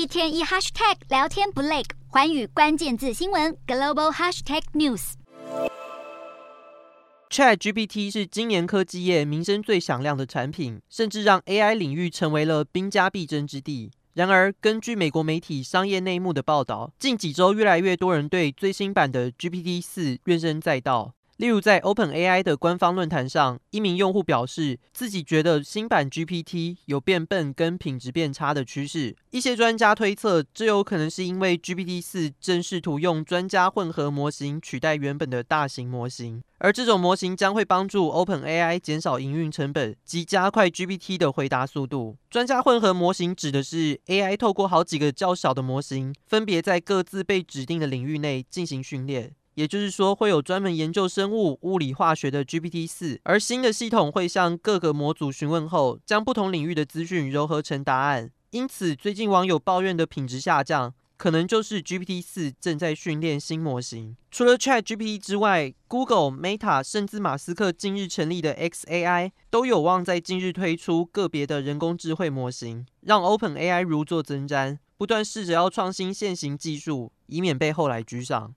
一天一 hashtag 聊天不累，环宇关键字新闻 global hashtag news。ChatGPT 是今年科技业名声最响亮的产品，甚至让 AI 领域成为了兵家必争之地。然而，根据美国媒体商业内幕的报道，近几周越来越多人对最新版的 GPT 四怨声载道。例如，在 OpenAI 的官方论坛上，一名用户表示自己觉得新版 GPT 有变笨跟品质变差的趋势。一些专家推测，这有可能是因为 GPT 四正试图用专家混合模型取代原本的大型模型，而这种模型将会帮助 OpenAI 减少营运成本及加快 GPT 的回答速度。专家混合模型指的是 AI 透过好几个较小的模型，分别在各自被指定的领域内进行训练。也就是说，会有专门研究生物、物理、化学的 GPT-4，而新的系统会向各个模组询问后，将不同领域的资讯糅合成答案。因此，最近网友抱怨的品质下降，可能就是 GPT-4 正在训练新模型。除了 ChatGPT 之外，Google、Meta 甚至马斯克近日成立的 xAI 都有望在近日推出个别的人工智慧模型，让 OpenAI 如坐针毡，不断试着要创新现行技术，以免被后来居上。